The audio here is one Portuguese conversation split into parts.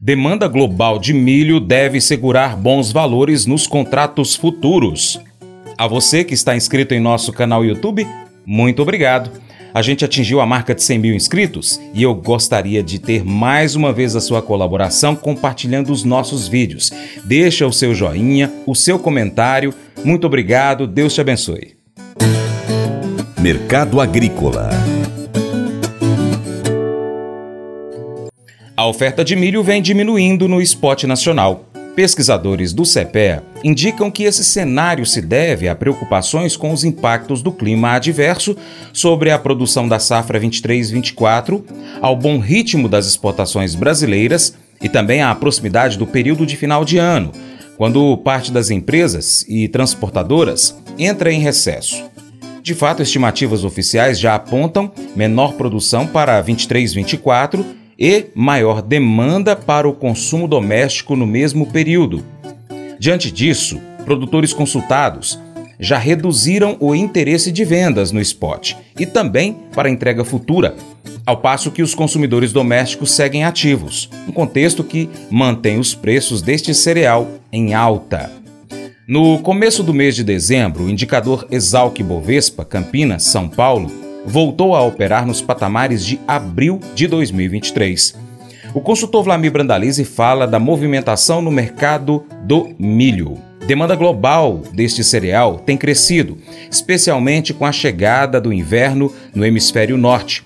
Demanda global de milho deve segurar bons valores nos contratos futuros. A você que está inscrito em nosso canal YouTube, muito obrigado. A gente atingiu a marca de 100 mil inscritos e eu gostaria de ter mais uma vez a sua colaboração compartilhando os nossos vídeos. Deixa o seu joinha, o seu comentário. Muito obrigado, Deus te abençoe. Mercado Agrícola A oferta de milho vem diminuindo no spot nacional. Pesquisadores do CEPEA indicam que esse cenário se deve a preocupações com os impactos do clima adverso sobre a produção da safra 23-24, ao bom ritmo das exportações brasileiras e também à proximidade do período de final de ano, quando parte das empresas e transportadoras entra em recesso. De fato, estimativas oficiais já apontam menor produção para 23-24 e maior demanda para o consumo doméstico no mesmo período. Diante disso, produtores consultados já reduziram o interesse de vendas no spot e também para entrega futura, ao passo que os consumidores domésticos seguem ativos, um contexto que mantém os preços deste cereal em alta. No começo do mês de dezembro, o indicador Exalc Bovespa, Campinas, São Paulo, voltou a operar nos patamares de abril de 2023. O consultor Vlamir Brandalize fala da movimentação no mercado do milho. Demanda global deste cereal tem crescido, especialmente com a chegada do inverno no hemisfério norte.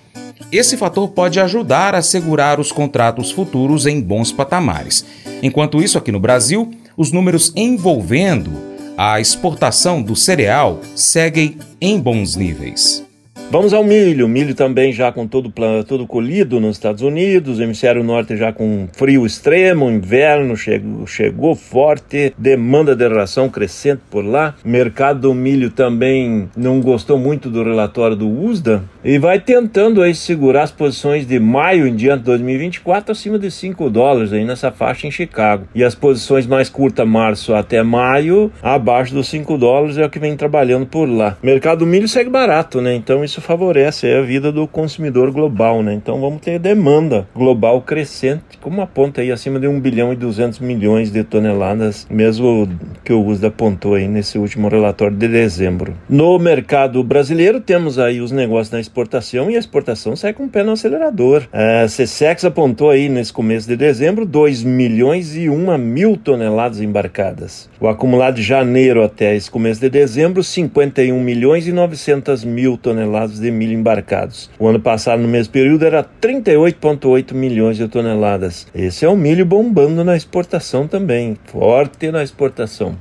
Esse fator pode ajudar a segurar os contratos futuros em bons patamares. Enquanto isso, aqui no Brasil, os números envolvendo a exportação do cereal seguem em bons níveis. Vamos ao milho. Milho também já com todo, todo colhido nos Estados Unidos, hemisfério norte já com frio extremo, inverno chegou, chegou forte, demanda de ração crescente por lá. Mercado do milho também não gostou muito do relatório do USDA e vai tentando aí segurar as posições de maio em diante de 2024 acima de 5 dólares aí nessa faixa em Chicago. E as posições mais curtas, março até maio, abaixo dos 5 dólares é o que vem trabalhando por lá. Mercado do milho segue barato, né? Então isso favorece a vida do consumidor global, né? Então vamos ter demanda global crescente, como aponta aí acima de 1 bilhão e 200 milhões de toneladas, mesmo que o USDA apontou aí nesse último relatório de dezembro. No mercado brasileiro temos aí os negócios na exportação e a exportação sai com o pé no acelerador. A CSEX apontou aí nesse começo de dezembro 2 milhões e 1 mil toneladas embarcadas. O acumulado de janeiro até esse começo de dezembro, 51 milhões e 900 mil toneladas de milho embarcados. O ano passado, no mesmo período, era 38,8 milhões de toneladas. Esse é o milho bombando na exportação também, forte na exportação.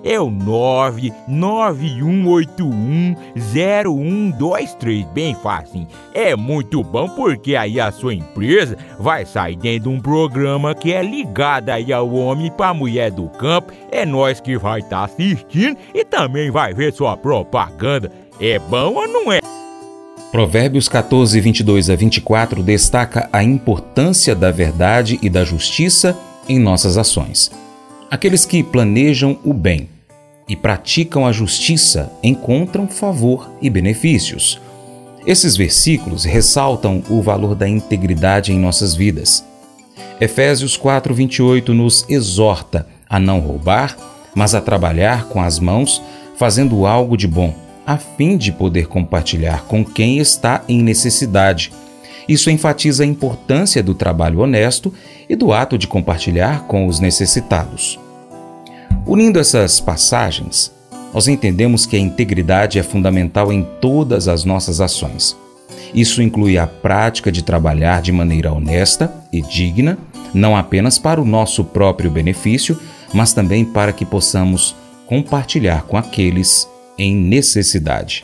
é o 991810123, bem fácil. É muito bom porque aí a sua empresa vai sair dentro de um programa que é ligado aí ao homem para a mulher do campo. É nós que vai estar tá assistindo e também vai ver sua propaganda. É bom ou não é? Provérbios 14, 22 a 24 destaca a importância da verdade e da justiça em nossas ações. Aqueles que planejam o bem e praticam a justiça encontram favor e benefícios. Esses versículos ressaltam o valor da integridade em nossas vidas. Efésios 4:28 nos exorta a não roubar, mas a trabalhar com as mãos, fazendo algo de bom, a fim de poder compartilhar com quem está em necessidade. Isso enfatiza a importância do trabalho honesto e do ato de compartilhar com os necessitados. Unindo essas passagens, nós entendemos que a integridade é fundamental em todas as nossas ações. Isso inclui a prática de trabalhar de maneira honesta e digna, não apenas para o nosso próprio benefício, mas também para que possamos compartilhar com aqueles em necessidade.